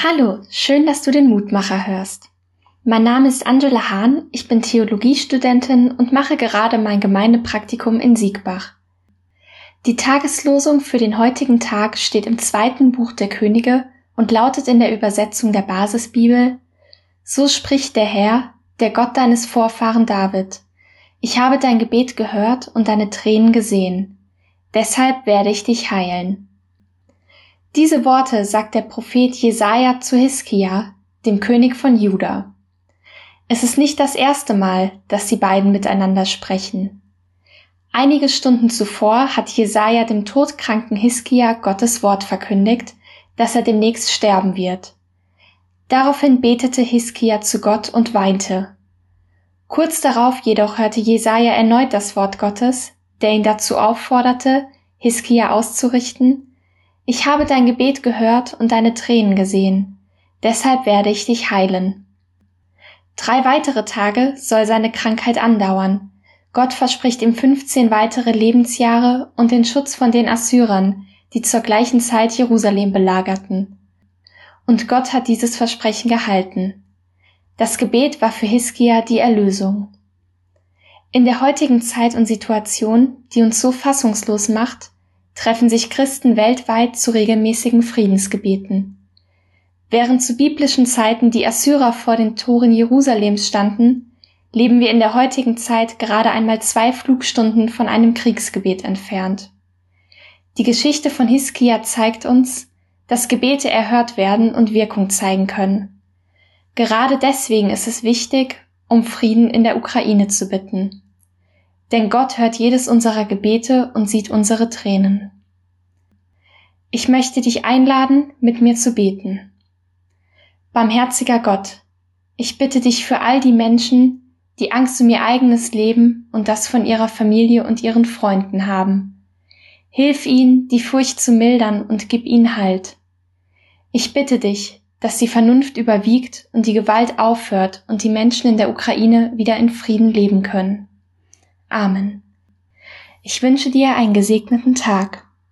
Hallo, schön, dass du den Mutmacher hörst. Mein Name ist Angela Hahn, ich bin Theologiestudentin und mache gerade mein Gemeindepraktikum in Siegbach. Die Tageslosung für den heutigen Tag steht im zweiten Buch der Könige und lautet in der Übersetzung der Basisbibel So spricht der Herr, der Gott deines Vorfahren David. Ich habe dein Gebet gehört und deine Tränen gesehen. Deshalb werde ich dich heilen. Diese Worte sagt der Prophet Jesaja zu Hiskia, dem König von Juda. Es ist nicht das erste Mal, dass die beiden miteinander sprechen. Einige Stunden zuvor hat Jesaja dem todkranken Hiskia Gottes Wort verkündigt, dass er demnächst sterben wird. Daraufhin betete Hiskia zu Gott und weinte. Kurz darauf jedoch hörte Jesaja erneut das Wort Gottes, der ihn dazu aufforderte, Hiskia auszurichten, ich habe dein Gebet gehört und deine Tränen gesehen. Deshalb werde ich dich heilen. Drei weitere Tage soll seine Krankheit andauern. Gott verspricht ihm 15 weitere Lebensjahre und den Schutz von den Assyrern, die zur gleichen Zeit Jerusalem belagerten. Und Gott hat dieses Versprechen gehalten. Das Gebet war für Hiskia die Erlösung. In der heutigen Zeit und Situation, die uns so fassungslos macht, treffen sich Christen weltweit zu regelmäßigen Friedensgebeten. Während zu biblischen Zeiten die Assyrer vor den Toren Jerusalems standen, leben wir in der heutigen Zeit gerade einmal zwei Flugstunden von einem Kriegsgebet entfernt. Die Geschichte von Hiskia zeigt uns, dass Gebete erhört werden und Wirkung zeigen können. Gerade deswegen ist es wichtig, um Frieden in der Ukraine zu bitten. Denn Gott hört jedes unserer Gebete und sieht unsere Tränen. Ich möchte dich einladen, mit mir zu beten. Barmherziger Gott, ich bitte dich für all die Menschen, die Angst um ihr eigenes Leben und das von ihrer Familie und ihren Freunden haben. Hilf ihnen, die Furcht zu mildern und gib ihnen Halt. Ich bitte dich, dass die Vernunft überwiegt und die Gewalt aufhört und die Menschen in der Ukraine wieder in Frieden leben können. Amen. Ich wünsche dir einen gesegneten Tag.